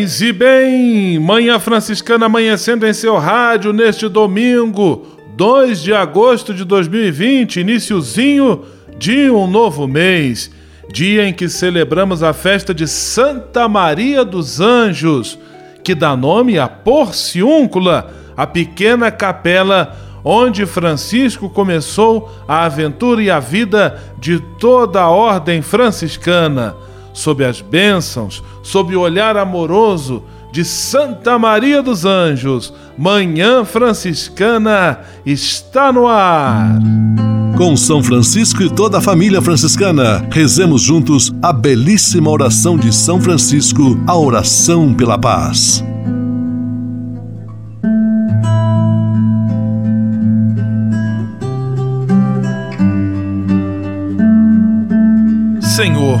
Paz e bem! Manhã Franciscana amanhecendo em seu rádio neste domingo, 2 de agosto de 2020, iníciozinho de um novo mês, dia em que celebramos a festa de Santa Maria dos Anjos, que dá nome a Porciúncula, a pequena capela onde Francisco começou a aventura e a vida de toda a ordem franciscana sob as bênçãos, sob o olhar amoroso de Santa Maria dos Anjos, Manhã Franciscana está no ar. Com São Francisco e toda a família franciscana, rezemos juntos a belíssima oração de São Francisco, a oração pela paz. Senhor,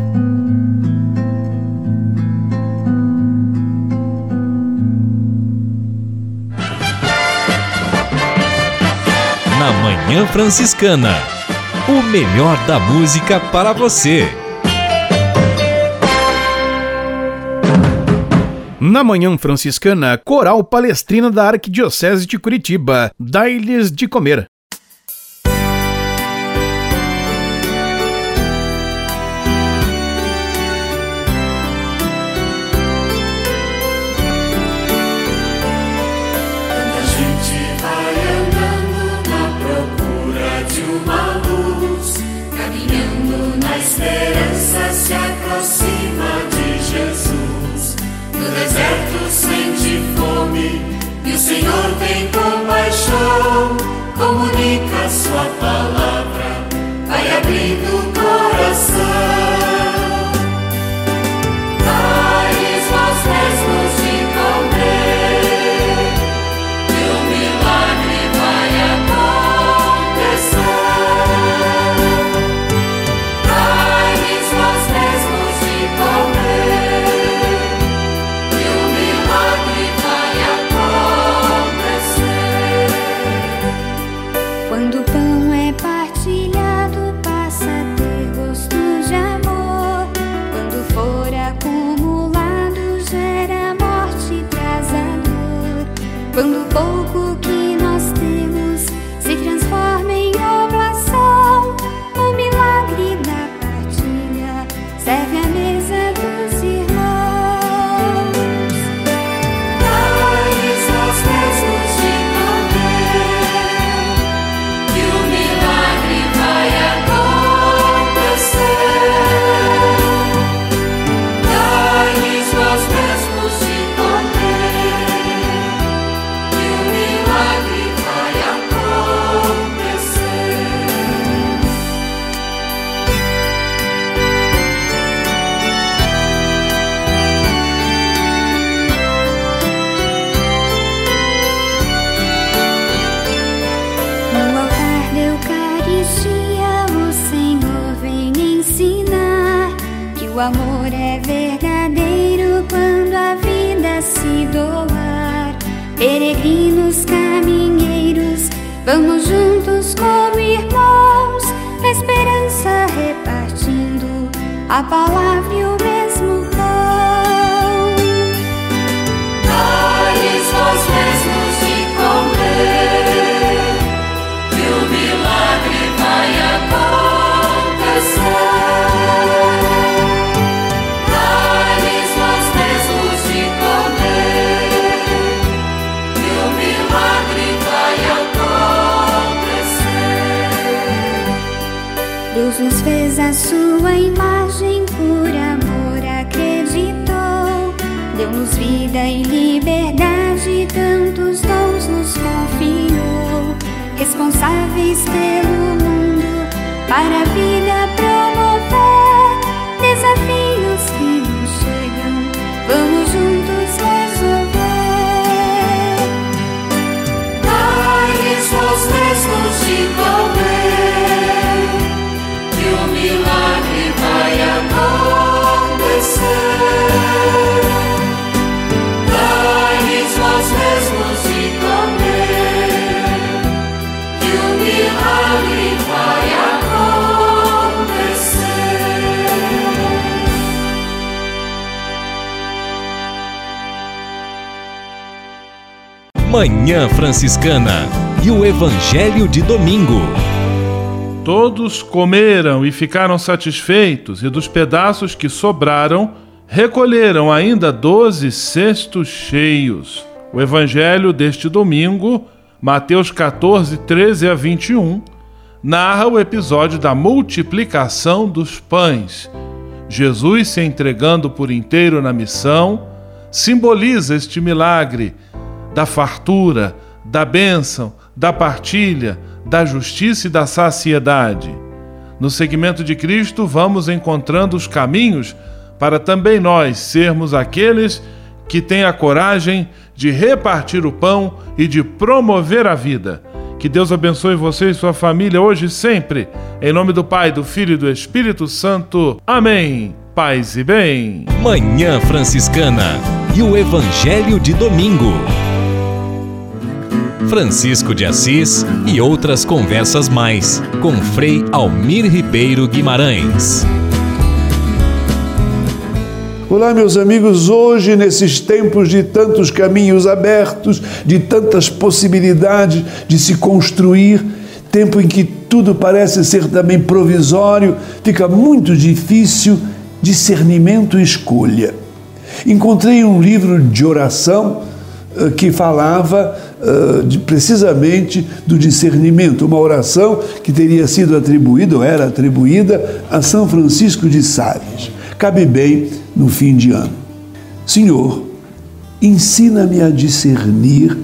Na Manhã Franciscana. O melhor da música para você. Na Manhã Franciscana, Coral Palestrina da Arquidiocese de Curitiba. Dá-lhes de comer. Senhor tem compaixão, comunica Sua palavra, Deus nos fez a sua imagem, por amor acreditou. Deu-nos vida e liberdade, tantos dons nos confiou. Responsáveis pelo mundo, para vida Manhã Franciscana e o Evangelho de Domingo. Todos comeram e ficaram satisfeitos, e dos pedaços que sobraram, recolheram ainda doze cestos cheios. O Evangelho deste domingo, Mateus 14, 13 a 21, narra o episódio da multiplicação dos pães. Jesus se entregando por inteiro na missão simboliza este milagre da fartura, da bênção, da partilha, da justiça e da saciedade. No segmento de Cristo, vamos encontrando os caminhos para também nós sermos aqueles que têm a coragem de repartir o pão e de promover a vida. Que Deus abençoe você e sua família hoje e sempre. Em nome do Pai, do Filho e do Espírito Santo. Amém. Paz e bem. Manhã Franciscana e o Evangelho de Domingo. Francisco de Assis e outras conversas mais com Frei Almir Ribeiro Guimarães. Olá, meus amigos. Hoje, nesses tempos de tantos caminhos abertos, de tantas possibilidades de se construir, tempo em que tudo parece ser também provisório, fica muito difícil discernimento e escolha. Encontrei um livro de oração uh, que falava de, precisamente do discernimento, uma oração que teria sido atribuída, ou era atribuída, a São Francisco de Sales. Cabe bem no fim de ano. Senhor, ensina-me a discernir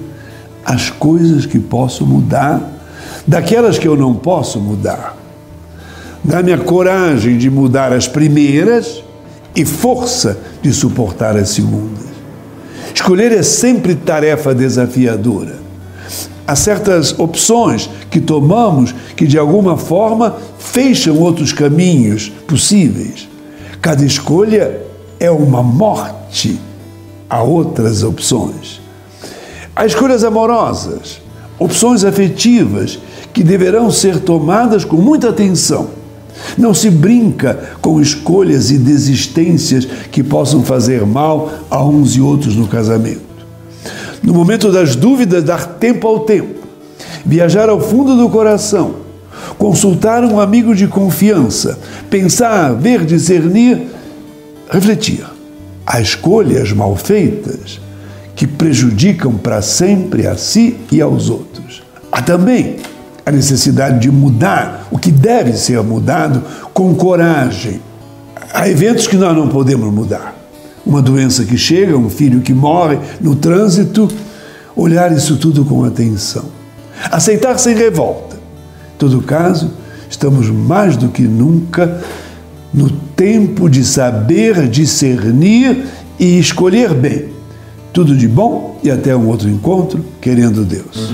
as coisas que posso mudar daquelas que eu não posso mudar. Dá-me a coragem de mudar as primeiras e força de suportar as segundas. Escolher é sempre tarefa desafiadora. Há certas opções que tomamos que de alguma forma fecham outros caminhos possíveis. Cada escolha é uma morte a outras opções. Há escolhas amorosas, opções afetivas que deverão ser tomadas com muita atenção. Não se brinca com escolhas e desistências que possam fazer mal a uns e outros no casamento. No momento das dúvidas, dar tempo ao tempo, viajar ao fundo do coração, consultar um amigo de confiança, pensar, ver, discernir, refletir. Há escolhas mal feitas que prejudicam para sempre a si e aos outros. Há também a necessidade de mudar o que deve ser mudado com coragem. Há eventos que nós não podemos mudar. Uma doença que chega, um filho que morre no trânsito, olhar isso tudo com atenção. Aceitar sem revolta. Em todo caso, estamos mais do que nunca no tempo de saber discernir e escolher bem. Tudo de bom e até um outro encontro, querendo Deus.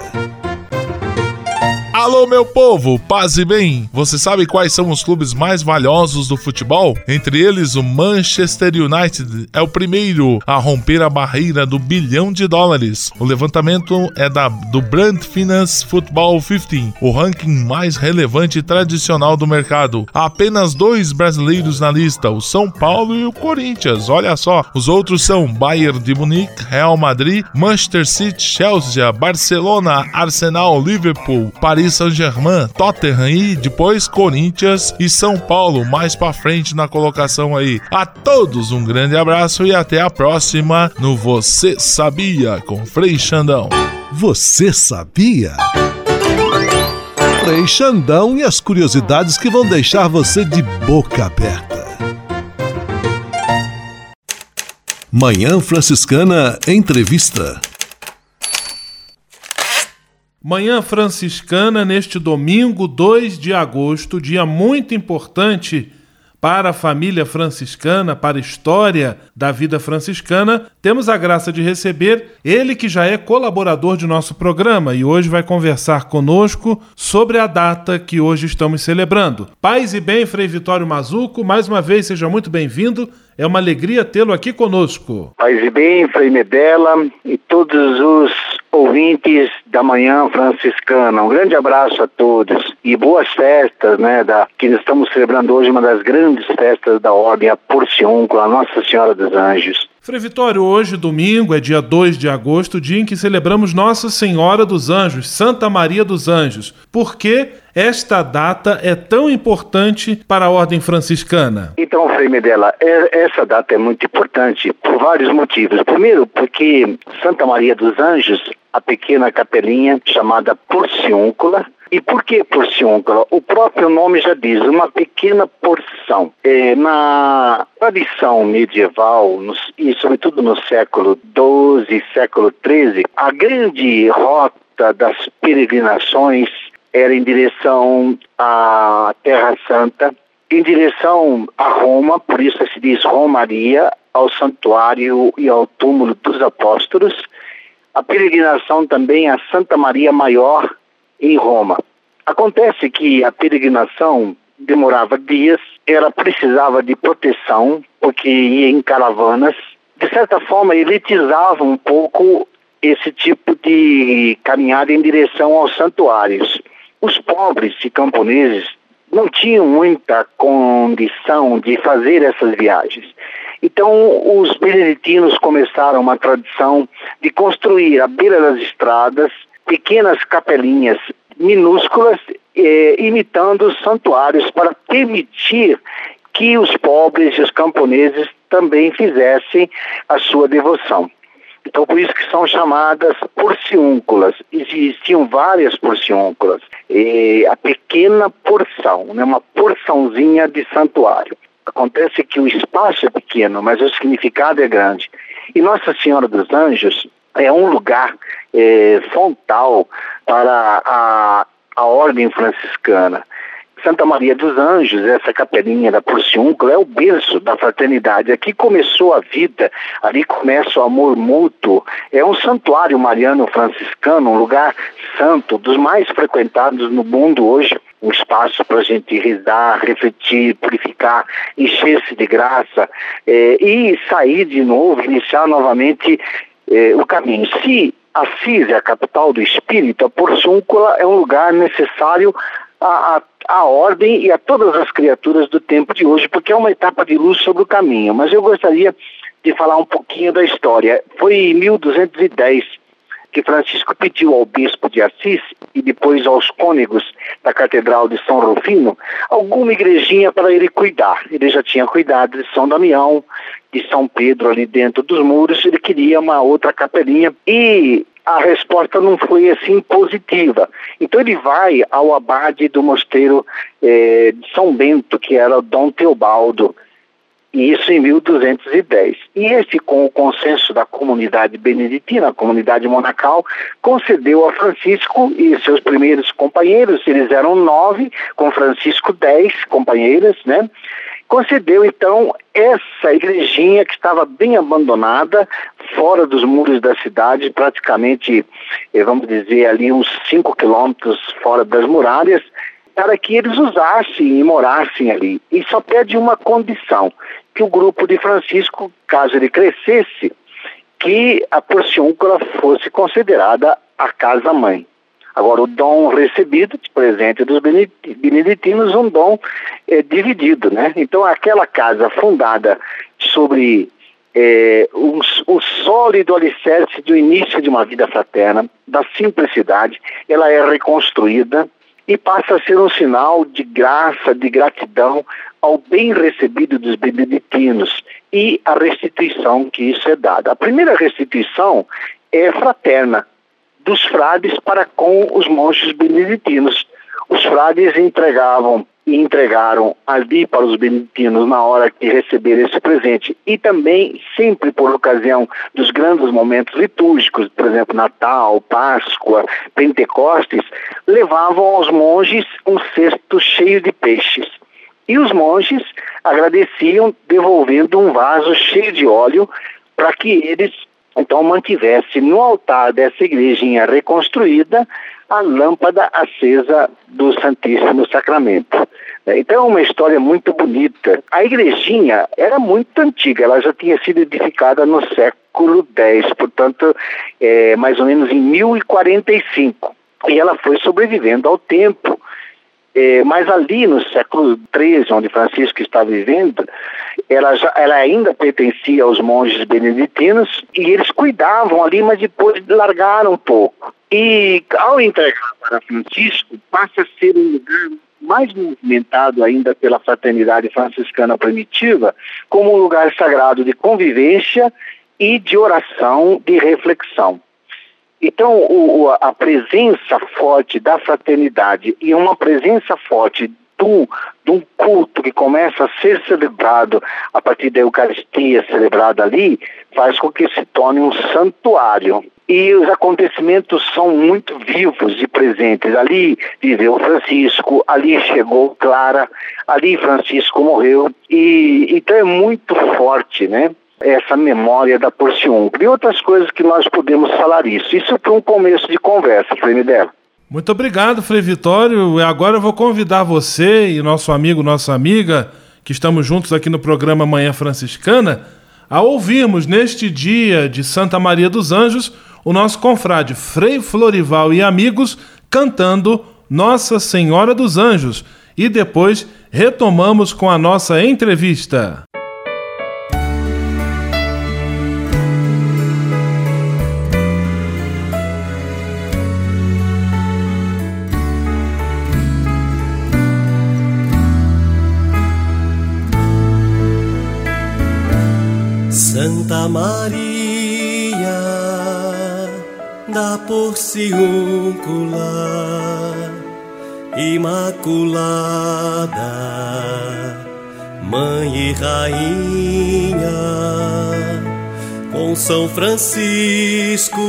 Alô, meu povo, paz e bem! Você sabe quais são os clubes mais valiosos do futebol? Entre eles, o Manchester United é o primeiro a romper a barreira do bilhão de dólares. O levantamento é da, do Brand Finance Football 15, o ranking mais relevante e tradicional do mercado. Há apenas dois brasileiros na lista, o São Paulo e o Corinthians. Olha só, os outros são Bayern de Munique, Real Madrid, Manchester City, Chelsea, Barcelona, Arsenal, Liverpool, Paris Saint-Germain, Tottenham e depois Corinthians e São Paulo mais para frente na colocação aí. A todos um grande abraço e até a próxima no Você Sabia com Frei Xandão. Você sabia? Frei Xandão e as curiosidades que vão deixar você de boca aberta. Manhã Franciscana Entrevista. Manhã Franciscana, neste domingo, 2 de agosto, dia muito importante para a família franciscana, para a história da vida franciscana, temos a graça de receber ele que já é colaborador de nosso programa e hoje vai conversar conosco sobre a data que hoje estamos celebrando. Paz e bem, Frei Vitório Mazuco, mais uma vez seja muito bem-vindo. É uma alegria tê-lo aqui conosco. Paz e bem, Frei Medella e todos os ouvintes da Manhã Franciscana. Um grande abraço a todos e boas festas, né, da, que estamos celebrando hoje uma das grandes festas da Ordem, a Porciúncula, a Nossa Senhora dos Anjos. Frei Vitório, hoje, domingo, é dia 2 de agosto, dia em que celebramos Nossa Senhora dos Anjos, Santa Maria dos Anjos. Por que esta data é tão importante para a Ordem Franciscana? Então, Frei Medella, é, essa data é muito importante por vários motivos. Primeiro, porque Santa Maria dos Anjos, a pequena capelinha chamada Porciúncula, e por que porciúncula? O próprio nome já diz, uma pequena porção. É, na tradição medieval, e sobretudo no século XII, século XIII, a grande rota das peregrinações era em direção à Terra Santa, em direção a Roma, por isso se diz Romaria, ao santuário e ao túmulo dos apóstolos, a peregrinação também a Santa Maria Maior, em Roma. Acontece que a peregrinação demorava dias, ela precisava de proteção, porque ia em caravanas. De certa forma, elitizava um pouco esse tipo de caminhada em direção aos santuários. Os pobres e camponeses não tinham muita condição de fazer essas viagens. Então, os beneditinos começaram uma tradição de construir à beira das estradas pequenas capelinhas minúsculas, eh, imitando santuários para permitir que os pobres e os camponeses também fizessem a sua devoção. Então, por isso que são chamadas porciúnculas. Existiam várias porciúnculas. E a pequena porção, né, uma porçãozinha de santuário. Acontece que o espaço é pequeno, mas o significado é grande. E Nossa Senhora dos Anjos é um lugar é, frontal para a, a ordem franciscana. Santa Maria dos Anjos, essa capelinha da Porciúncula, é o berço da fraternidade. Aqui começou a vida, ali começa o amor mútuo. É um santuário mariano franciscano, um lugar santo, dos mais frequentados no mundo hoje. Um espaço para a gente rezar, refletir, purificar, encher-se de graça é, e sair de novo, iniciar novamente é, o caminho. Se Assis é a capital do espírito, a Porciúncula é um lugar necessário à, ordem e a todas as criaturas do tempo de hoje, porque é uma etapa de luz sobre o caminho. Mas eu gostaria de falar um pouquinho da história. Foi em 1210 que Francisco pediu ao bispo de Assis e depois aos cônegos da Catedral de São Rufino alguma igrejinha para ele cuidar. Ele já tinha cuidado de São Damião, de São Pedro ali dentro dos muros, ele queria uma outra capelinha e a resposta não foi assim positiva. Então ele vai ao abade do mosteiro eh, de São Bento, que era Dom Teobaldo, e isso em 1210. E esse, com o consenso da comunidade beneditina, a comunidade monacal, concedeu a Francisco e seus primeiros companheiros, eles eram nove, com Francisco dez companheiros, né? Concedeu então essa igrejinha que estava bem abandonada, fora dos muros da cidade, praticamente, eh, vamos dizer, ali uns 5 quilômetros fora das muralhas, para que eles usassem e morassem ali. E só pede uma condição, que o grupo de Francisco, caso ele crescesse, que a Porciúncula fosse considerada a casa-mãe. Agora, o dom recebido de presente dos beneditinos, um dom é, dividido, né? Então, aquela casa fundada sobre é, um, o sólido alicerce do início de uma vida fraterna, da simplicidade, ela é reconstruída e passa a ser um sinal de graça, de gratidão ao bem recebido dos beneditinos e a restituição que isso é dada. A primeira restituição é fraterna, dos frades para com os monges beneditinos. Os frades entregavam e entregaram ali para os beneditinos na hora que receberam esse presente e também sempre por ocasião dos grandes momentos litúrgicos, por exemplo, Natal, Páscoa, Pentecostes, levavam aos monges um cesto cheio de peixes. E os monges agradeciam devolvendo um vaso cheio de óleo para que eles então mantivesse no altar dessa igrejinha reconstruída a lâmpada acesa do Santíssimo Sacramento. Então é uma história muito bonita. A igrejinha era muito antiga, ela já tinha sido edificada no século X, portanto, é, mais ou menos em 1045. E ela foi sobrevivendo ao tempo. É, mas ali no século XIII, onde Francisco está vivendo, ela, já, ela ainda pertencia aos monges beneditinos e eles cuidavam ali, mas depois largaram um pouco. E ao entregar para Francisco, passa a ser um lugar mais movimentado ainda pela fraternidade franciscana primitiva, como um lugar sagrado de convivência e de oração, de reflexão. Então, o, a presença forte da fraternidade e uma presença forte do, de um culto que começa a ser celebrado a partir da Eucaristia celebrada ali, faz com que se torne um santuário. E os acontecimentos são muito vivos e presentes. Ali viveu Francisco, ali chegou Clara, ali Francisco morreu. E então é muito forte, né? Essa memória da porciúncula e outras coisas que nós podemos falar isso. Isso foi um começo de conversa, Frei Midela. Muito obrigado, Frei Vitório. Agora eu vou convidar você e nosso amigo, nossa amiga, que estamos juntos aqui no programa Manhã Franciscana, a ouvirmos neste dia de Santa Maria dos Anjos o nosso confrade Frei Florival e amigos cantando Nossa Senhora dos Anjos. E depois retomamos com a nossa entrevista. Santa Maria da Porciúncula, Imaculada, Mãe e Rainha, com São Francisco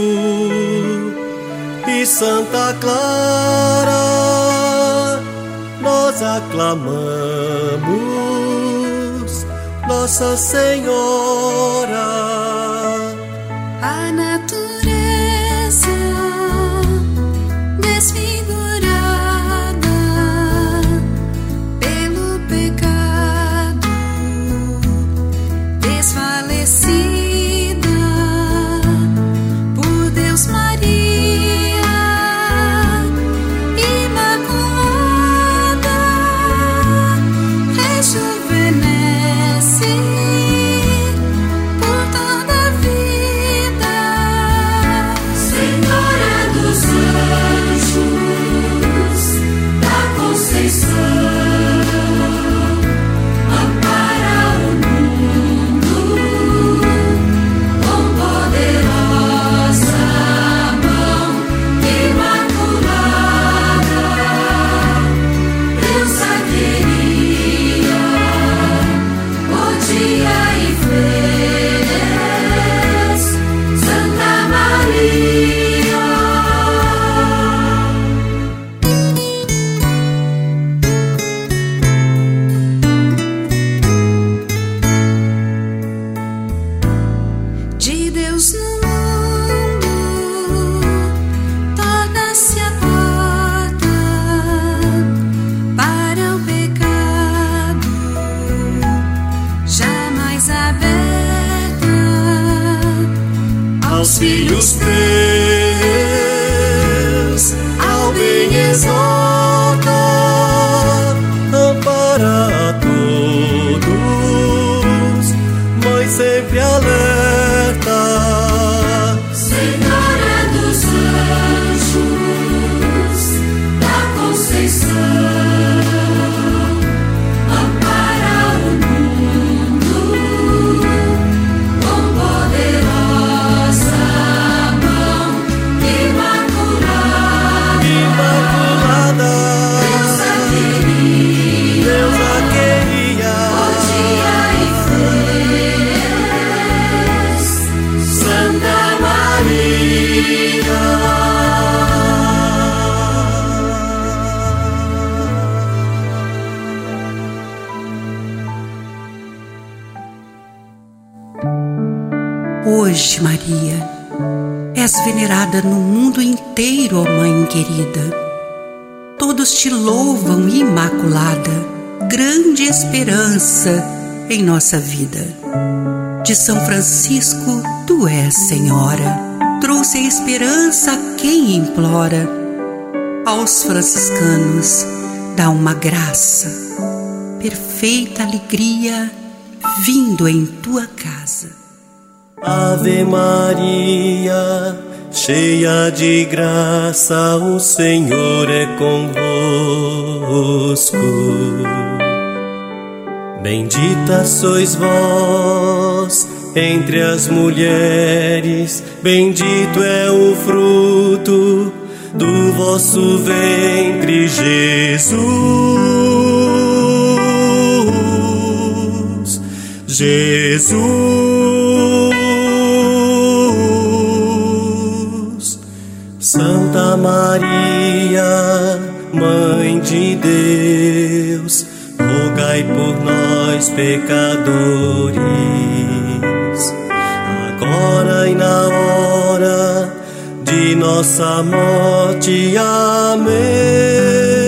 e Santa Clara, nós aclamamos nossa Senhora. Esperança em nossa vida. De São Francisco, tu és Senhora, trouxe a esperança a quem implora. Aos franciscanos, dá uma graça, perfeita alegria, vindo em tua casa. Ave Maria, cheia de graça, o Senhor é convosco. Bendita sois vós entre as mulheres, bendito é o fruto do vosso ventre, Jesus. Jesus. Santa Maria, Mãe de Deus, rogai por nós, pecadores, agora e na hora de nossa morte. Amém.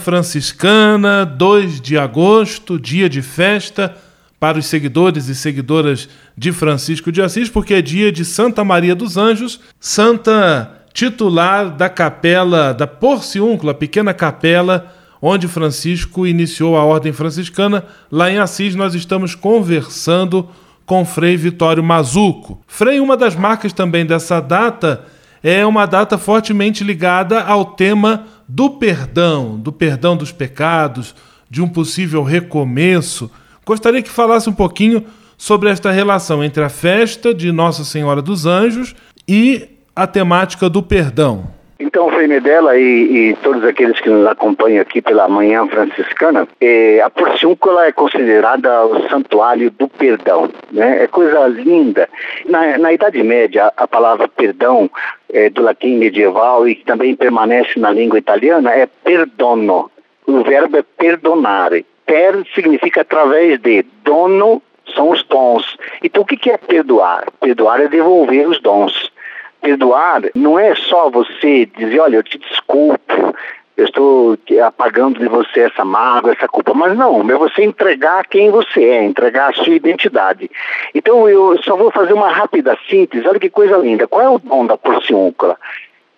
Franciscana, 2 de agosto, dia de festa para os seguidores e seguidoras de Francisco de Assis, porque é dia de Santa Maria dos Anjos, santa titular da capela da Porciúncula, pequena capela onde Francisco iniciou a ordem franciscana. Lá em Assis nós estamos conversando com Frei Vitório Mazuco. Frei, uma das marcas também dessa data é uma data fortemente ligada ao tema do perdão, do perdão dos pecados, de um possível recomeço. Gostaria que falasse um pouquinho sobre esta relação entre a festa de Nossa Senhora dos Anjos e a temática do perdão. Então, Frei Medela e, e, todos aqueles que nos acompanham aqui pela Manhã Franciscana, eh, a Porciúncula é considerada o santuário do perdão, né? É coisa linda. Na, na Idade Média, a palavra perdão eh, do latim medieval e que também permanece na língua italiana é perdono. O verbo é perdonare. Per significa através de, dono são os dons. Então, o que é perdoar? Perdoar é devolver os dons. Perdoar não é só você dizer, olha, eu te desculpo, eu estou apagando de você essa mágoa, essa culpa. Mas não, é você entregar quem você é, entregar a sua identidade. Então eu só vou fazer uma rápida síntese, olha que coisa linda. Qual é o dom da porciúncula?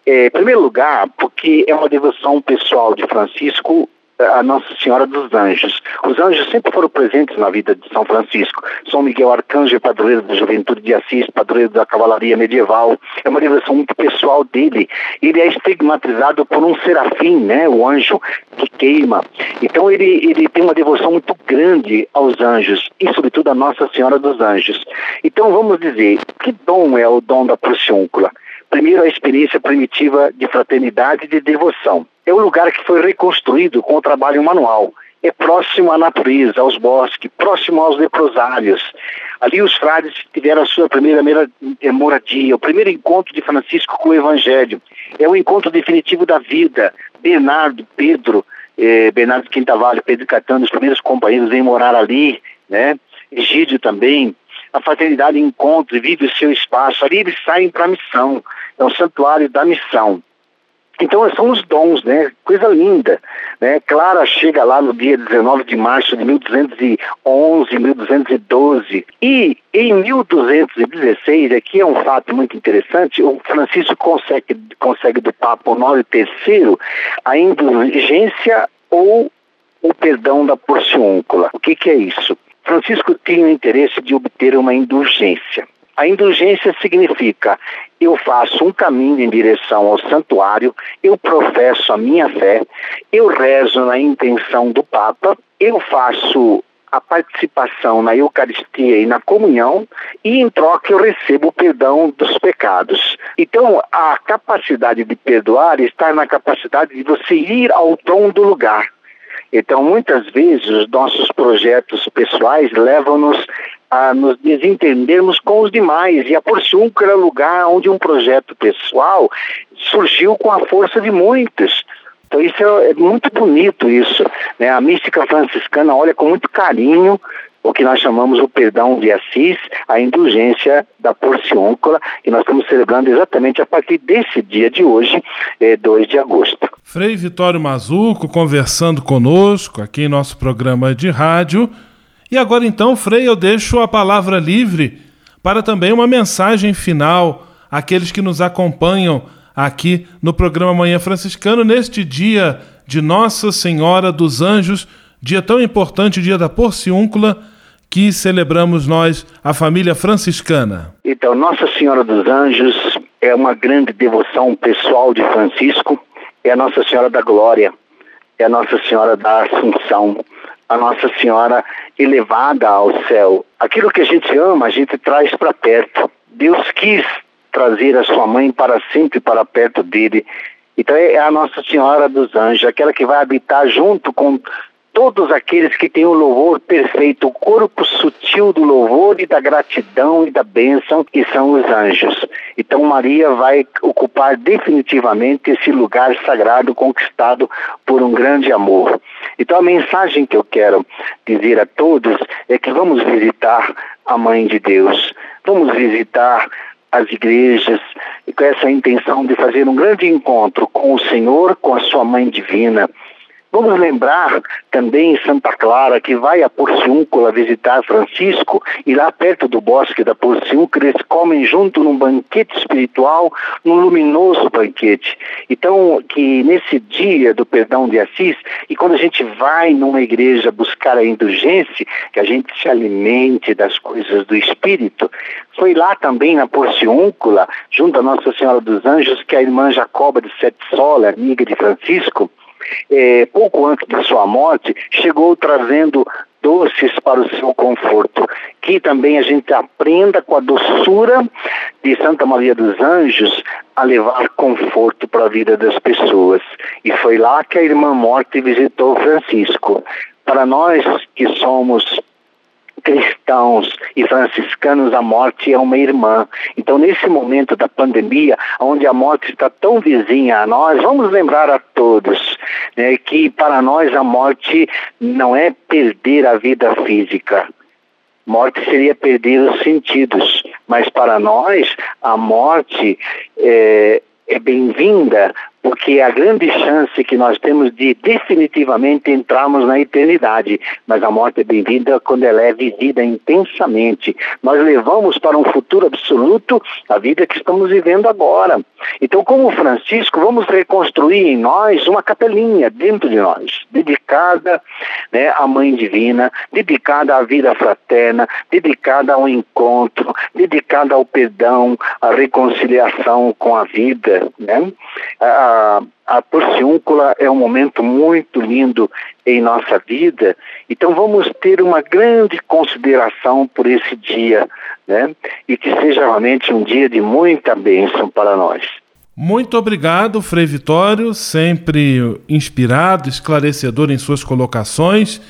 É, em primeiro lugar, porque é uma devoção pessoal de Francisco a Nossa Senhora dos Anjos. Os anjos sempre foram presentes na vida de São Francisco. São Miguel Arcanjo, padroeiro da juventude de Assis, padroeiro da cavalaria medieval. É uma devoção muito pessoal dele. Ele é estigmatizado por um serafim, né, o anjo que queima. Então ele, ele tem uma devoção muito grande aos anjos e, sobretudo, a Nossa Senhora dos Anjos. Então vamos dizer, que dom é o dom da Porciúncula? Primeiro, a experiência primitiva de fraternidade e de devoção. É um lugar que foi reconstruído com o trabalho manual. É próximo à natureza, aos bosques, próximo aos leprosários. Ali os frades tiveram a sua primeira moradia, o primeiro encontro de Francisco com o Evangelho. É o encontro definitivo da vida, Bernardo, Pedro, eh, Bernardo Quintavalho, Pedro Catano, os primeiros companheiros vêm morar ali, né? Egídio também, a fraternidade encontra e vive o seu espaço, ali eles saem para a missão, é um santuário da missão. Então são os dons, né? Coisa linda, né? Clara chega lá no dia 19 de março de 1211, 1212 e em 1216, aqui é um fato muito interessante, o Francisco consegue, consegue do Papa Honório III a indulgência ou o perdão da porciúncula. O que, que é isso? Francisco tinha o interesse de obter uma indulgência. A indulgência significa eu faço um caminho em direção ao santuário, eu professo a minha fé, eu rezo na intenção do Papa, eu faço a participação na Eucaristia e na comunhão e em troca eu recebo o perdão dos pecados. Então, a capacidade de perdoar está na capacidade de você ir ao tom do lugar. Então, muitas vezes, os nossos projetos pessoais levam-nos a nos desentendermos com os demais. E a Porciúncula era lugar onde um projeto pessoal surgiu com a força de muitos. Então isso é, é muito bonito isso. Né? A mística franciscana olha com muito carinho o que nós chamamos o perdão de Assis, a indulgência da porciúncula, e nós estamos celebrando exatamente a partir desse dia de hoje, é, 2 de agosto. Frei Vitório Mazuco conversando conosco aqui em nosso programa de rádio. E agora então, Frei, eu deixo a palavra livre para também uma mensagem final àqueles que nos acompanham aqui no programa Manhã Franciscano, neste dia de Nossa Senhora dos Anjos, dia tão importante, dia da Porciúncula, que celebramos nós, a família franciscana. Então, Nossa Senhora dos Anjos é uma grande devoção pessoal de Francisco, é a Nossa Senhora da Glória, é a Nossa Senhora da Assunção, a Nossa Senhora elevada ao céu. Aquilo que a gente ama, a gente traz para perto. Deus quis trazer a sua mãe para sempre para perto dele. Então é a Nossa Senhora dos Anjos, aquela que vai habitar junto com todos aqueles que têm o louvor perfeito, o corpo sutil do louvor e da gratidão e da bênção, que são os anjos. Então Maria vai ocupar definitivamente esse lugar sagrado conquistado por um grande amor. Então a mensagem que eu quero dizer a todos é que vamos visitar a Mãe de Deus, vamos visitar as igrejas com essa intenção de fazer um grande encontro com o Senhor, com a sua Mãe Divina Vamos lembrar também Santa Clara, que vai a Porciúncula visitar Francisco, e lá perto do bosque da Porciúncula eles comem junto num banquete espiritual, num luminoso banquete. Então, que nesse dia do perdão de Assis, e quando a gente vai numa igreja buscar a indulgência, que a gente se alimente das coisas do Espírito, foi lá também na Porciúncula, junto a Nossa Senhora dos Anjos, que a irmã Jacoba de Sete Sola, amiga de Francisco, é, pouco antes de sua morte, chegou trazendo doces para o seu conforto. Que também a gente aprenda com a doçura de Santa Maria dos Anjos a levar conforto para a vida das pessoas. E foi lá que a irmã morte visitou Francisco. Para nós que somos cristãos e franciscanos, a morte é uma irmã. Então, nesse momento da pandemia, onde a morte está tão vizinha a nós, vamos lembrar a todos né, que para nós a morte não é perder a vida física. Morte seria perder os sentidos, mas para nós a morte é, é bem-vinda porque é a grande chance que nós temos de definitivamente entrarmos na eternidade. Mas a morte é bem-vinda quando ela é vivida intensamente. Nós levamos para um futuro absoluto a vida que estamos vivendo agora. Então, como Francisco, vamos reconstruir em nós uma capelinha dentro de nós, dedicada né, à Mãe Divina, dedicada à vida fraterna, dedicada ao encontro, dedicada ao perdão, à reconciliação com a vida. Né? A, a, porciúncula é um momento muito lindo em nossa vida, então vamos ter uma grande consideração por esse dia, né? E que seja realmente um dia de muita bênção para nós. Muito obrigado, Frei Vitório, sempre inspirado, esclarecedor em suas colocações.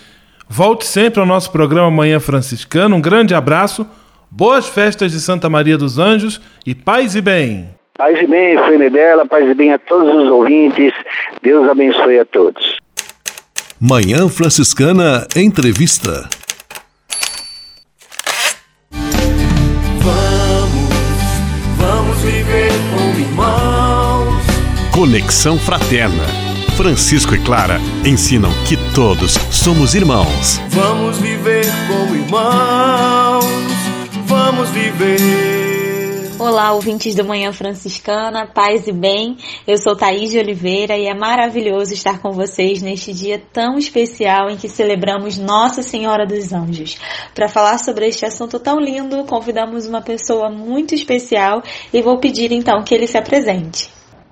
Volte sempre ao nosso programa Manhã Franciscano. Um grande abraço, boas festas de Santa Maria dos Anjos e paz e bem. Paz e bem, Frei dela, paz e bem a todos os ouvintes. Deus abençoe a todos. Manhã Franciscana Entrevista. Vamos, vamos viver como irmãos. Conexão Fraterna. Francisco e Clara ensinam que todos somos irmãos. Vamos viver como irmãos. Vamos viver. Olá, ouvintes do Manhã Franciscana, paz e bem. Eu sou Thaís de Oliveira e é maravilhoso estar com vocês neste dia tão especial em que celebramos Nossa Senhora dos Anjos. Para falar sobre este assunto tão lindo, convidamos uma pessoa muito especial e vou pedir então que ele se apresente.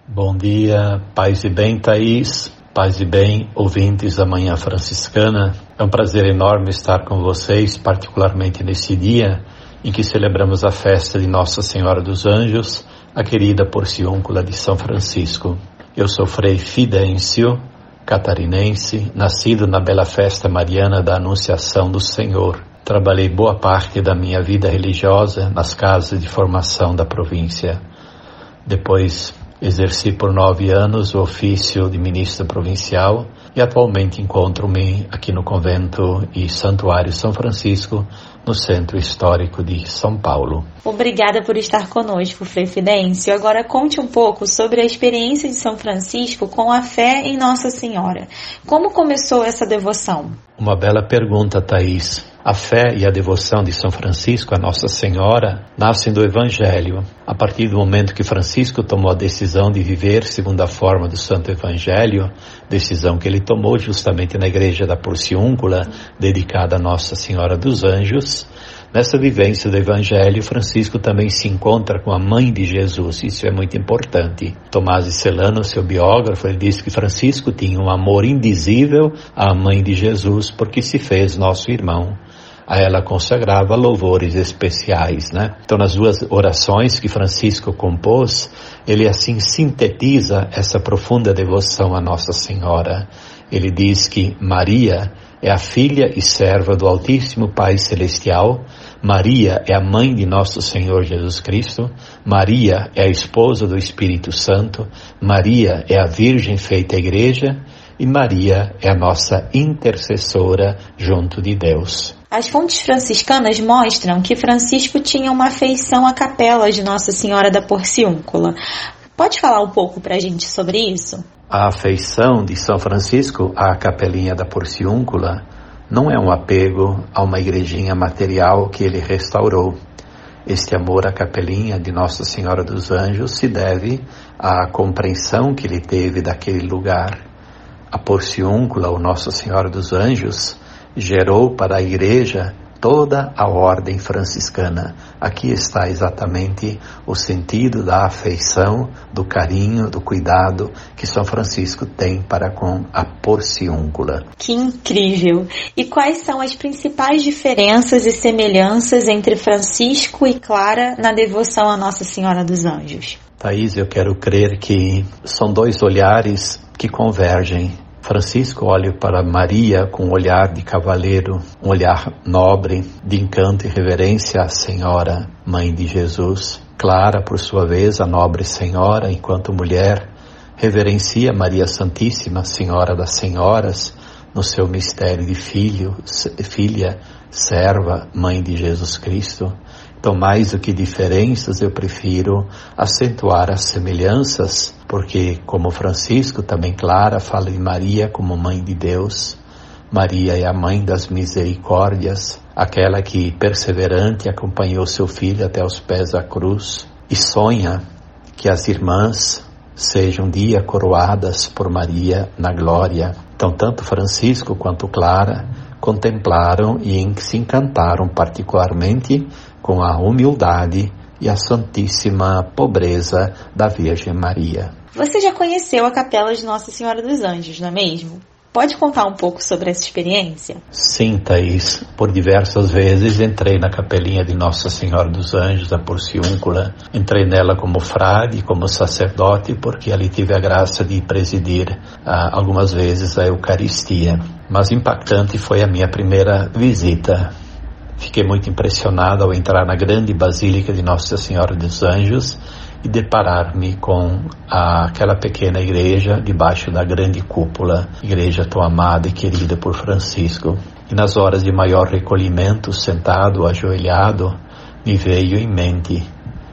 Bom dia, paz e bem, Thaís. Paz e bem, ouvintes da Manhã Franciscana. É um prazer enorme estar com vocês, particularmente nesse dia em que celebramos a festa de Nossa Senhora dos Anjos, a querida Porciúncula de São Francisco. Eu sou Frei Fidêncio, catarinense, nascido na bela festa mariana da Anunciação do Senhor. Trabalhei boa parte da minha vida religiosa nas casas de formação da província. Depois exerci por nove anos o ofício de ministro provincial e atualmente encontro-me aqui no convento e santuário São Francisco, no centro histórico de São Paulo. Obrigada por estar conosco, Frei Fidêncio. Agora conte um pouco sobre a experiência de São Francisco com a fé em Nossa Senhora. Como começou essa devoção? Uma bela pergunta, Thaís. A fé e a devoção de São Francisco a Nossa Senhora nascem do Evangelho. A partir do momento que Francisco tomou a decisão de viver segundo a forma do Santo Evangelho, decisão que ele tomou justamente na igreja da Porciúncula, dedicada a Nossa Senhora dos Anjos, Nessa vivência do Evangelho, Francisco também se encontra com a mãe de Jesus, isso é muito importante. Tomás de Celano, seu biógrafo, ele diz que Francisco tinha um amor indizível à mãe de Jesus porque se fez nosso irmão a ela consagrava louvores especiais, né? Então, nas duas orações que Francisco compôs, ele assim sintetiza essa profunda devoção a Nossa Senhora. Ele diz que Maria é a filha e serva do Altíssimo Pai Celestial, Maria é a mãe de nosso Senhor Jesus Cristo, Maria é a esposa do Espírito Santo, Maria é a Virgem feita igreja e Maria é a nossa intercessora junto de Deus. As fontes franciscanas mostram que Francisco tinha uma afeição à capela de Nossa Senhora da Porciúncula. Pode falar um pouco para a gente sobre isso? A afeição de São Francisco à capelinha da Porciúncula não é um apego a uma igrejinha material que ele restaurou. Este amor à capelinha de Nossa Senhora dos Anjos se deve à compreensão que ele teve daquele lugar. A Porciúncula, ou Nossa Senhora dos Anjos, gerou para a igreja toda a ordem franciscana. Aqui está exatamente o sentido da afeição, do carinho, do cuidado que São Francisco tem para com a porciúncula. Que incrível! E quais são as principais diferenças e semelhanças entre Francisco e Clara na devoção a Nossa Senhora dos Anjos? Thaís, eu quero crer que são dois olhares que convergem Francisco olha para Maria com um olhar de cavaleiro, um olhar nobre, de encanto e reverência à Senhora, Mãe de Jesus. Clara, por sua vez, a nobre Senhora, enquanto mulher, reverencia Maria Santíssima, Senhora das Senhoras, no seu mistério de filho, filha, serva, Mãe de Jesus Cristo. Então, mais do que diferenças, eu prefiro acentuar as semelhanças, porque, como Francisco, também Clara fala de Maria como Mãe de Deus. Maria é a mãe das misericórdias, aquela que, perseverante, acompanhou seu filho até os pés da cruz e sonha que as irmãs sejam um dia coroadas por Maria na glória. Então, tanto Francisco quanto Clara contemplaram e se encantaram particularmente com a humildade e a santíssima pobreza da Virgem Maria. Você já conheceu a Capela de Nossa Senhora dos Anjos, não é mesmo? Pode contar um pouco sobre essa experiência? Sim, Thaís. Por diversas vezes entrei na capelinha de Nossa Senhora dos Anjos, da Porciúncula. Entrei nela como frade, como sacerdote, porque ali tive a graça de presidir ah, algumas vezes a Eucaristia. Mas impactante foi a minha primeira visita. Fiquei muito impressionado ao entrar na grande Basílica de Nossa Senhora dos Anjos e deparar-me com aquela pequena igreja debaixo da grande cúpula, igreja tão amada e querida por Francisco. E nas horas de maior recolhimento, sentado, ajoelhado, me veio em mente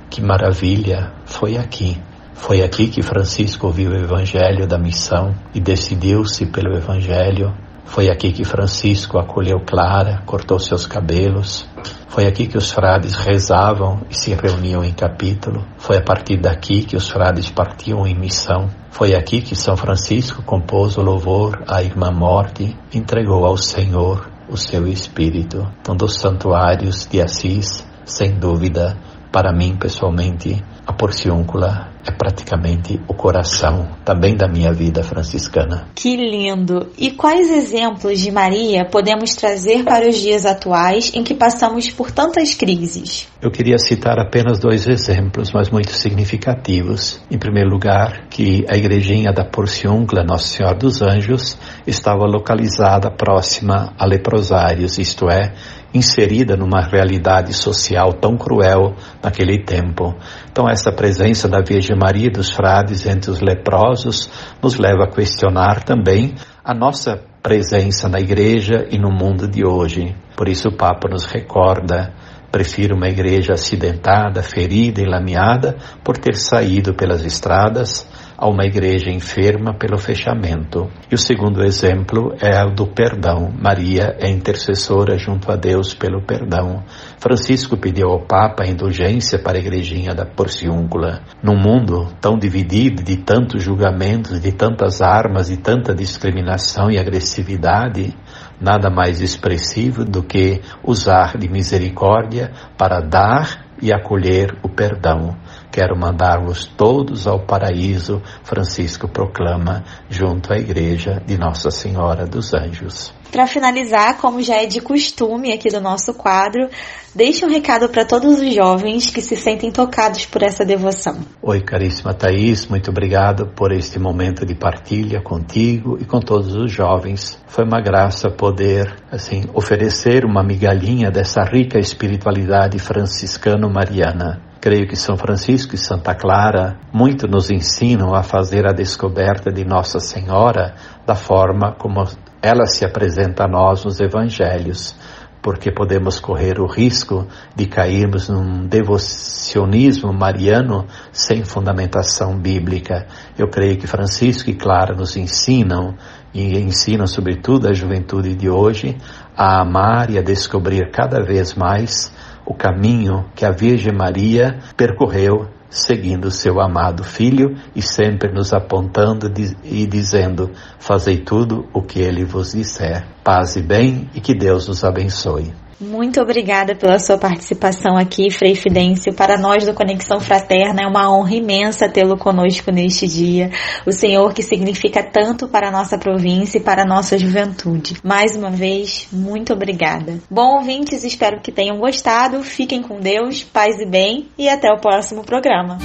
que maravilha foi aqui. Foi aqui que Francisco ouviu o evangelho da missão e decidiu-se pelo evangelho. Foi aqui que Francisco acolheu Clara, cortou seus cabelos. Foi aqui que os frades rezavam e se reuniam em capítulo. Foi a partir daqui que os frades partiam em missão. Foi aqui que São Francisco compôs o louvor à Irmã Morte, entregou ao Senhor o seu espírito. Então, dos santuários de Assis, sem dúvida, para mim pessoalmente, a porciúncula é praticamente o coração também da minha vida franciscana. Que lindo! E quais exemplos de Maria podemos trazer para os dias atuais em que passamos por tantas crises? Eu queria citar apenas dois exemplos, mas muito significativos. Em primeiro lugar, que a igrejinha da Porciúncula Nossa Senhora dos Anjos estava localizada próxima a leprosários, isto é, inserida numa realidade social tão cruel naquele tempo. Então, essa presença da Virgem Maria e dos frades entre os leprosos nos leva a questionar também a nossa presença na igreja e no mundo de hoje. Por isso, o Papa nos recorda Prefiro uma igreja acidentada, ferida e lameada por ter saído pelas estradas a uma igreja enferma pelo fechamento. E o segundo exemplo é o do perdão. Maria é intercessora junto a Deus pelo perdão. Francisco pediu ao Papa indulgência para a igrejinha da Porciúncula. Num mundo tão dividido de tantos julgamentos, de tantas armas, de tanta discriminação e agressividade, nada mais expressivo do que usar de misericórdia para dar e acolher o perdão. Quero mandar-vos todos ao paraíso, Francisco proclama, junto à igreja de Nossa Senhora dos Anjos. Para finalizar, como já é de costume aqui do nosso quadro, deixe um recado para todos os jovens que se sentem tocados por essa devoção. Oi, caríssima Thaís, muito obrigado por este momento de partilha contigo e com todos os jovens. Foi uma graça poder, assim, oferecer uma migalhinha dessa rica espiritualidade franciscano-mariana. Creio que São Francisco e Santa Clara muito nos ensinam a fazer a descoberta de Nossa Senhora da forma como ela se apresenta a nós nos evangelhos, porque podemos correr o risco de cairmos num devocionismo mariano sem fundamentação bíblica. Eu creio que Francisco e Clara nos ensinam e ensinam sobretudo a juventude de hoje a amar e a descobrir cada vez mais o caminho que a Virgem Maria percorreu seguindo seu amado Filho e sempre nos apontando e dizendo: Fazei tudo o que ele vos disser. Paz e bem e que Deus os abençoe. Muito obrigada pela sua participação aqui, Frei Fidêncio. Para nós do Conexão Fraterna é uma honra imensa tê-lo conosco neste dia. O Senhor que significa tanto para a nossa província e para a nossa juventude. Mais uma vez, muito obrigada. Bom, ouvintes, espero que tenham gostado. Fiquem com Deus, paz e bem e até o próximo programa.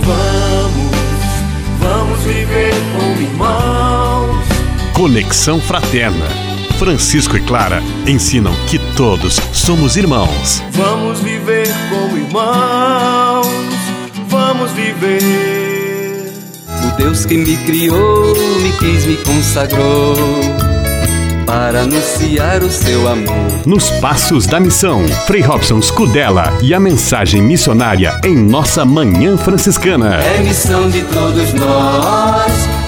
Vamos, vamos viver como irmãos. Conexão Fraterna. Francisco e Clara ensinam que todos somos irmãos. Vamos viver como irmãos. Vamos viver. O Deus que me criou, me quis, me consagrou para anunciar o seu amor. Nos Passos da Missão, Frei Robson Scudella e a mensagem missionária em nossa Manhã Franciscana. É missão de todos nós.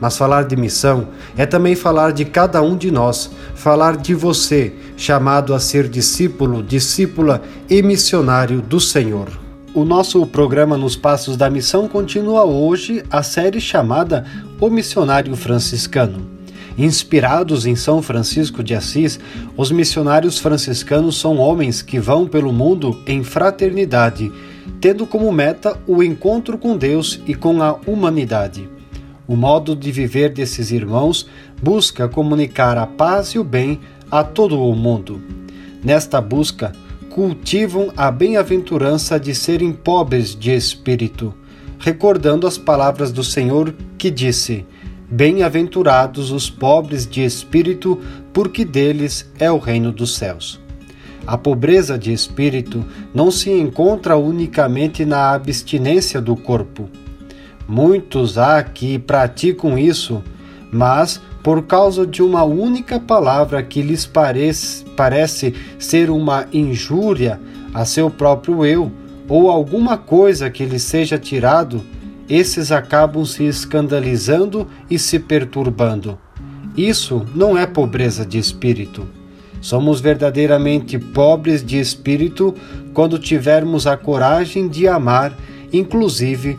Mas falar de missão é também falar de cada um de nós, falar de você, chamado a ser discípulo, discípula e missionário do Senhor. O nosso programa Nos Passos da Missão continua hoje a série chamada O Missionário Franciscano. Inspirados em São Francisco de Assis, os missionários franciscanos são homens que vão pelo mundo em fraternidade, tendo como meta o encontro com Deus e com a humanidade. O modo de viver desses irmãos busca comunicar a paz e o bem a todo o mundo. Nesta busca, cultivam a bem-aventurança de serem pobres de espírito, recordando as palavras do Senhor que disse: Bem-aventurados os pobres de espírito, porque deles é o reino dos céus. A pobreza de espírito não se encontra unicamente na abstinência do corpo Muitos há que praticam isso, mas por causa de uma única palavra que lhes parece, parece ser uma injúria a seu próprio eu, ou alguma coisa que lhes seja tirado, esses acabam se escandalizando e se perturbando. Isso não é pobreza de espírito. Somos verdadeiramente pobres de espírito quando tivermos a coragem de amar, inclusive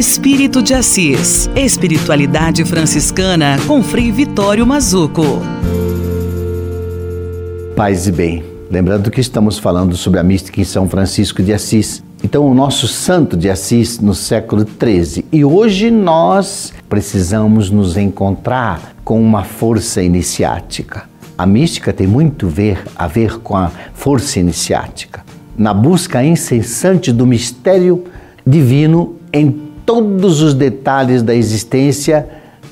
Espírito de Assis. Espiritualidade franciscana com Frei Vitório Mazuco. Paz e bem. Lembrando que estamos falando sobre a mística em São Francisco de Assis. Então, o nosso santo de Assis no século XIII. E hoje nós precisamos nos encontrar com uma força iniciática. A mística tem muito ver, a ver com a força iniciática. Na busca incessante do mistério divino em todos os detalhes da existência,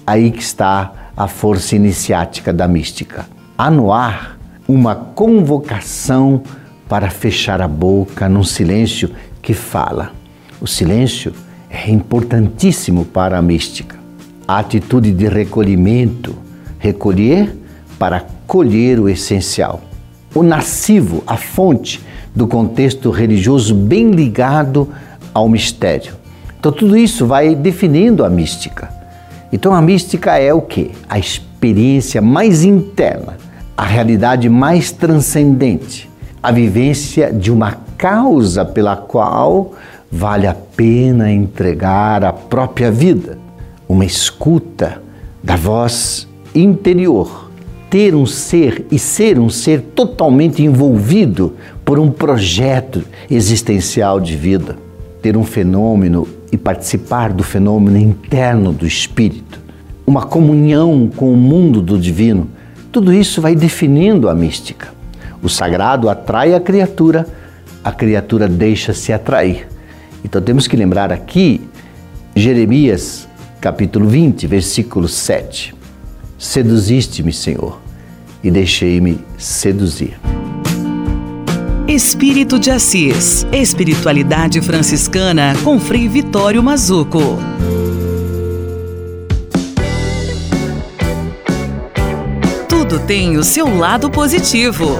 aí que está a força iniciática da mística. Há no ar uma convocação para fechar a boca num silêncio que fala. O silêncio é importantíssimo para a mística. A atitude de recolhimento, recolher para colher o essencial. O nascivo, a fonte do contexto religioso bem ligado ao mistério. Então tudo isso vai definindo a mística. Então a mística é o que? A experiência mais interna, a realidade mais transcendente, a vivência de uma causa pela qual vale a pena entregar a própria vida, uma escuta da voz interior, ter um ser e ser um ser totalmente envolvido por um projeto existencial de vida, ter um fenômeno e participar do fenômeno interno do espírito, uma comunhão com o mundo do divino, tudo isso vai definindo a mística. O sagrado atrai a criatura, a criatura deixa-se atrair. Então temos que lembrar aqui Jeremias, capítulo 20, versículo 7. Seduziste-me, Senhor, e deixei-me seduzir. Espírito de Assis. Espiritualidade franciscana com Frei Vitório Mazuco. Tudo tem o seu lado positivo.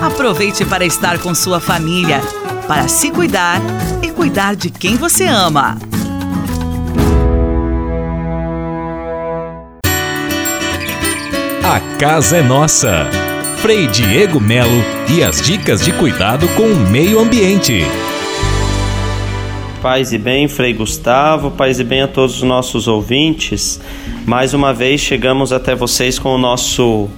Aproveite para estar com sua família, para se cuidar e cuidar de quem você ama. A casa é nossa. Frei Diego Melo e as dicas de cuidado com o meio ambiente. Paz e bem, Frei Gustavo, paz e bem a todos os nossos ouvintes. Mais uma vez chegamos até vocês com o nosso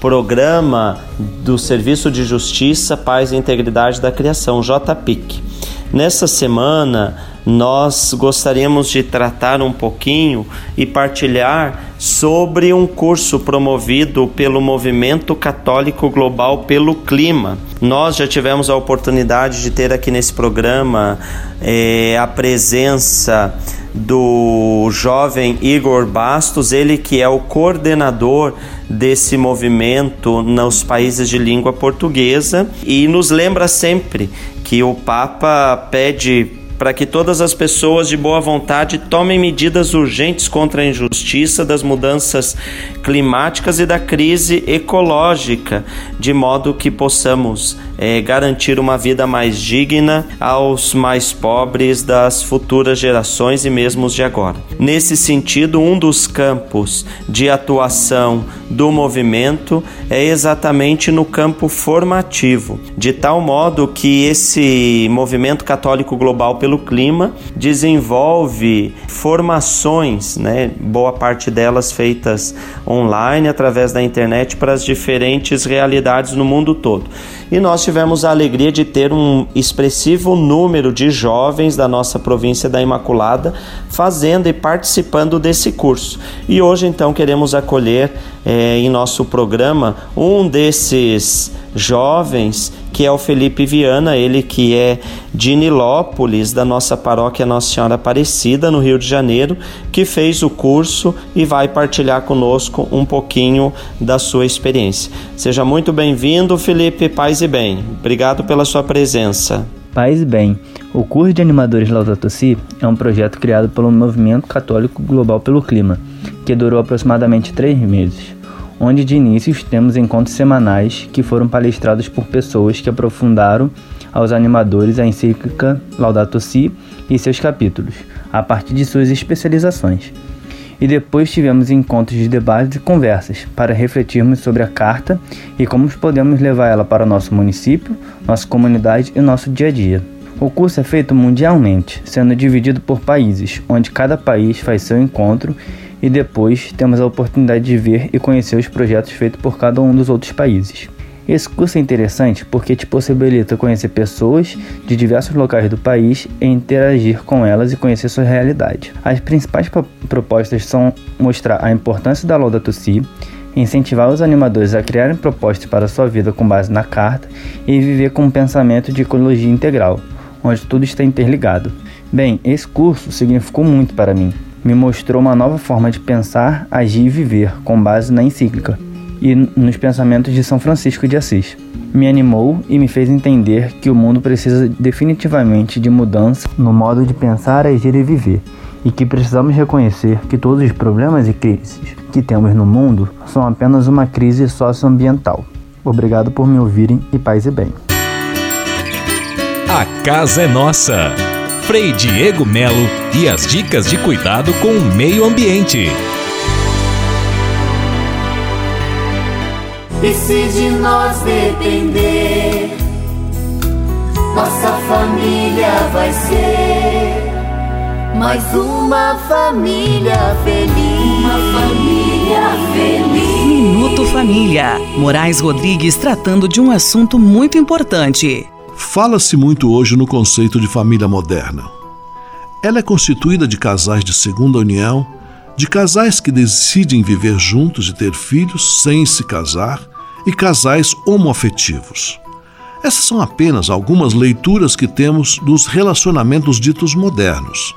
programa do Serviço de Justiça, Paz e Integridade da Criação, JPIC. Nessa semana, nós gostaríamos de tratar um pouquinho e partilhar sobre um curso promovido pelo Movimento Católico Global pelo Clima. Nós já tivemos a oportunidade de ter aqui nesse programa é, a presença do jovem Igor Bastos, ele que é o coordenador desse movimento nos países de língua portuguesa e nos lembra sempre que o Papa pede para que todas as pessoas de boa vontade tomem medidas urgentes contra a injustiça das mudanças climáticas e da crise ecológica, de modo que possamos é, garantir uma vida mais digna aos mais pobres das futuras gerações e mesmo os de agora. Nesse sentido, um dos campos de atuação do movimento é exatamente no campo formativo, de tal modo que esse movimento católico global pelo clima desenvolve formações, né, boa parte delas feitas online através da internet para as diferentes realidades no mundo todo. E nós tivemos a alegria de ter um expressivo número de jovens da nossa província da Imaculada fazendo e participando desse curso. E hoje então queremos acolher é, em nosso programa um desses jovens que é o Felipe Viana, ele que é de Nilópolis, da nossa paróquia Nossa Senhora Aparecida, no Rio de Janeiro, que fez o curso e vai partilhar conosco um pouquinho da sua experiência. Seja muito bem-vindo, Felipe, paz e bem. Obrigado pela sua presença. Paz e bem. O curso de animadores Laudato Si é um projeto criado pelo Movimento Católico Global pelo Clima, que durou aproximadamente três meses onde de início temos encontros semanais que foram palestrados por pessoas que aprofundaram aos animadores a encíclica Laudato Si e seus capítulos, a partir de suas especializações. E depois tivemos encontros de debates e conversas para refletirmos sobre a carta e como podemos levar ela para nosso município, nossa comunidade e nosso dia a dia. O curso é feito mundialmente, sendo dividido por países, onde cada país faz seu encontro e depois temos a oportunidade de ver e conhecer os projetos feitos por cada um dos outros países. Esse curso é interessante porque te possibilita conhecer pessoas de diversos locais do país e interagir com elas e conhecer sua realidade. As principais propostas são mostrar a importância da Laudato Si, incentivar os animadores a criarem propostas para sua vida com base na carta e viver com um pensamento de ecologia integral, onde tudo está interligado. Bem, esse curso significou muito para mim, me mostrou uma nova forma de pensar, agir e viver, com base na encíclica e nos pensamentos de São Francisco de Assis. Me animou e me fez entender que o mundo precisa definitivamente de mudança no modo de pensar, agir e viver, e que precisamos reconhecer que todos os problemas e crises que temos no mundo são apenas uma crise socioambiental. Obrigado por me ouvirem e paz e bem. A casa é nossa. Frei Diego Melo e as dicas de cuidado com o meio ambiente. E se de nós depender, nossa família vai ser mais uma família feliz. Uma família feliz. Minuto Família. Moraes Rodrigues tratando de um assunto muito importante. Fala-se muito hoje no conceito de família moderna. Ela é constituída de casais de segunda união, de casais que decidem viver juntos e ter filhos sem se casar, e casais homoafetivos. Essas são apenas algumas leituras que temos dos relacionamentos ditos modernos.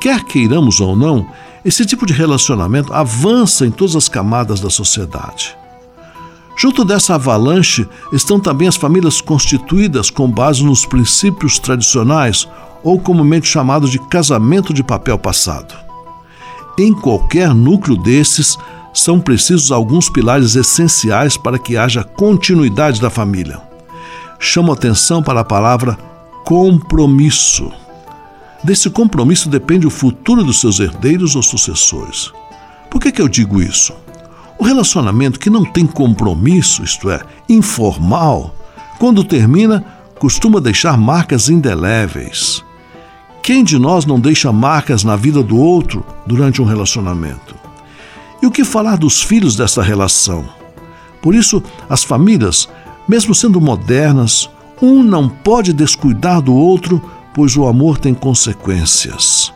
Quer queiramos ou não, esse tipo de relacionamento avança em todas as camadas da sociedade. Junto dessa avalanche estão também as famílias constituídas com base nos princípios tradicionais, ou comumente chamados de casamento de papel passado. Em qualquer núcleo desses, são precisos alguns pilares essenciais para que haja continuidade da família. Chamo atenção para a palavra compromisso. Desse compromisso depende o futuro dos seus herdeiros ou sucessores. Por que, que eu digo isso? O relacionamento que não tem compromisso, isto é, informal, quando termina, costuma deixar marcas indeléveis. Quem de nós não deixa marcas na vida do outro durante um relacionamento? E o que falar dos filhos dessa relação? Por isso, as famílias, mesmo sendo modernas, um não pode descuidar do outro pois o amor tem consequências.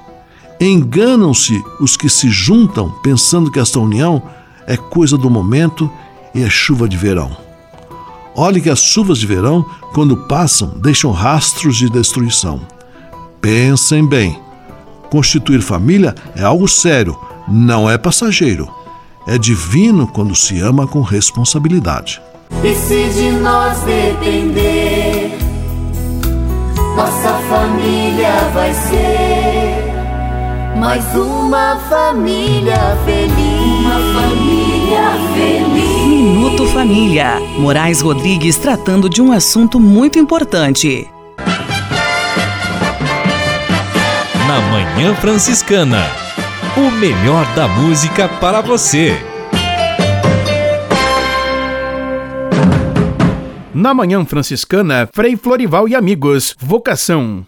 Enganam-se os que se juntam pensando que esta união é coisa do momento e é chuva de verão. Olhe que as chuvas de verão, quando passam, deixam rastros de destruição. Pensem bem. Constituir família é algo sério, não é passageiro. É divino quando se ama com responsabilidade. E se de nós depender, nossa família vai ser mais uma família feliz. Uma família feliz. Minuto Família. Moraes Rodrigues tratando de um assunto muito importante. Na Manhã Franciscana. O melhor da música para você. Na Manhã Franciscana, Frei Florival e amigos. Vocação.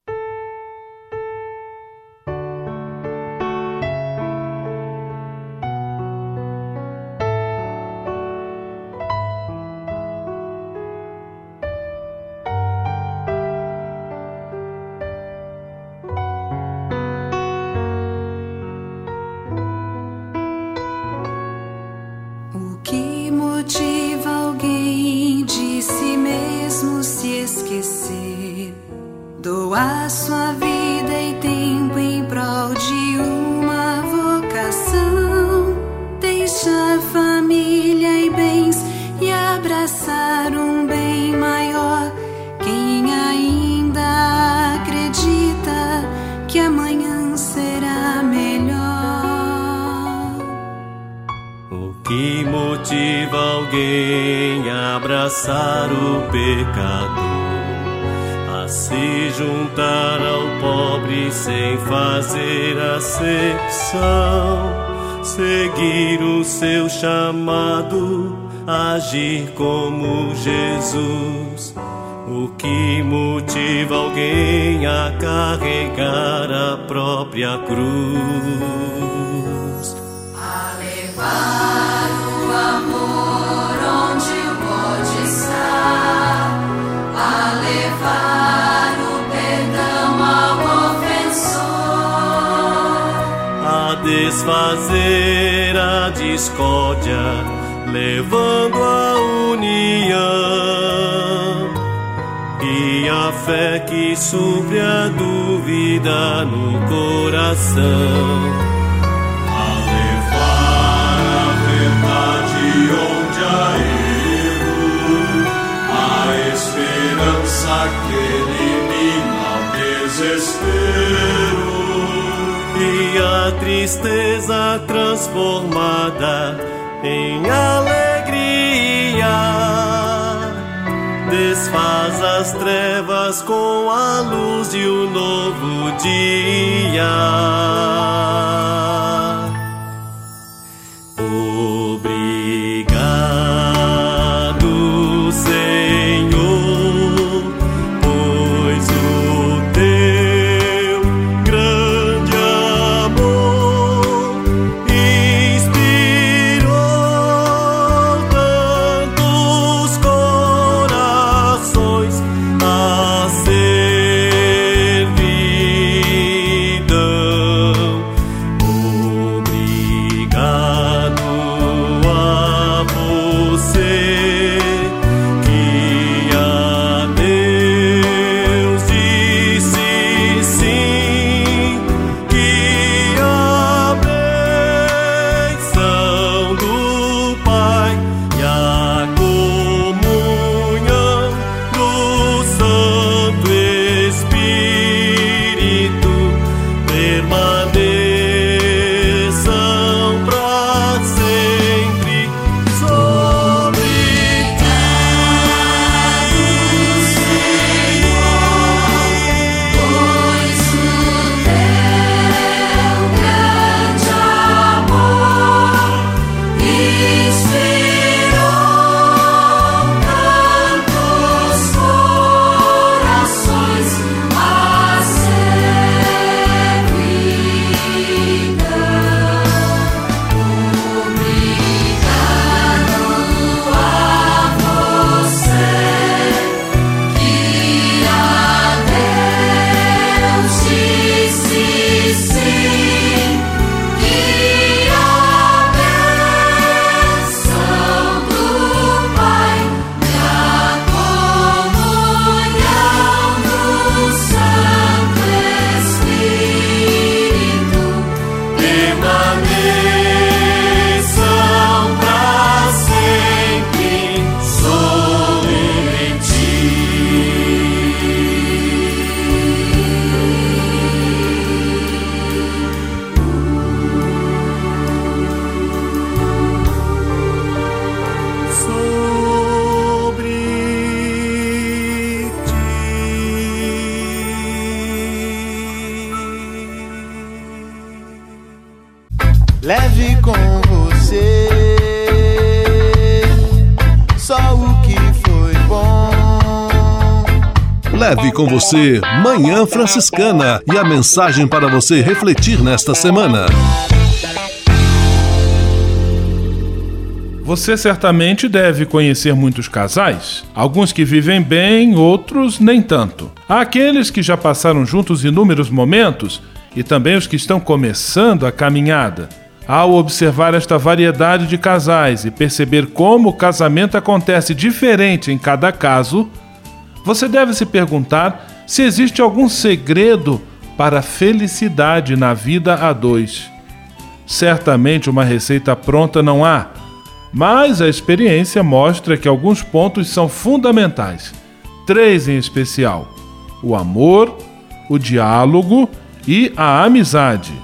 Própria cruz? A levar o amor onde pode estar, a levar o perdão ao ofensor, a desfazer a discórdia, levando a união. E a fé que supre a dúvida no coração. Esperança que elimina o desespero. E a tristeza transformada em alegria desfaz as trevas com a luz de um novo dia. Com você Manhã Franciscana e a mensagem para você refletir nesta semana. Você certamente deve conhecer muitos casais, alguns que vivem bem, outros nem tanto. Há aqueles que já passaram juntos inúmeros momentos e também os que estão começando a caminhada. Ao observar esta variedade de casais e perceber como o casamento acontece diferente em cada caso, você deve se perguntar se existe algum segredo para a felicidade na vida a dois. Certamente uma receita pronta não há, mas a experiência mostra que alguns pontos são fundamentais. Três em especial: o amor, o diálogo e a amizade.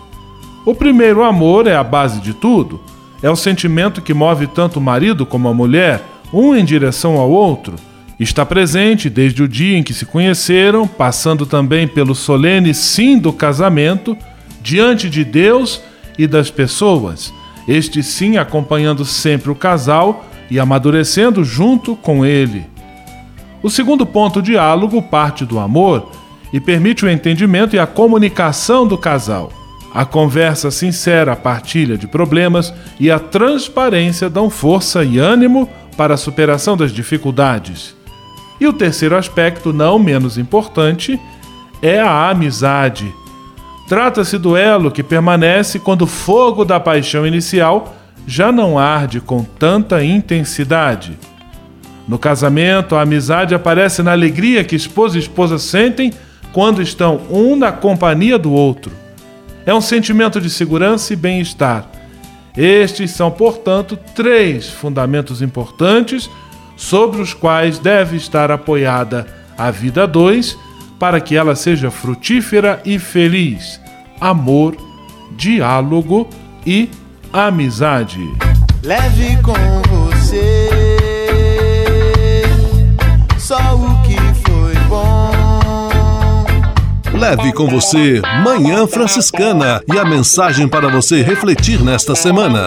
O primeiro amor é a base de tudo. É o sentimento que move tanto o marido como a mulher, um em direção ao outro. Está presente desde o dia em que se conheceram, passando também pelo solene sim do casamento, diante de Deus e das pessoas. Este sim acompanhando sempre o casal e amadurecendo junto com ele. O segundo ponto, diálogo, parte do amor e permite o entendimento e a comunicação do casal. A conversa sincera, a partilha de problemas e a transparência dão força e ânimo para a superação das dificuldades. E o terceiro aspecto, não menos importante, é a amizade. Trata-se do elo que permanece quando o fogo da paixão inicial já não arde com tanta intensidade. No casamento, a amizade aparece na alegria que esposo e esposa sentem quando estão um na companhia do outro é um sentimento de segurança e bem-estar. Estes são, portanto, três fundamentos importantes sobre os quais deve estar apoiada a vida 2 para que ela seja frutífera e feliz: amor, diálogo e amizade. Leve com você só o que foi bom. Leve com você Manhã Franciscana e a mensagem para você refletir nesta semana.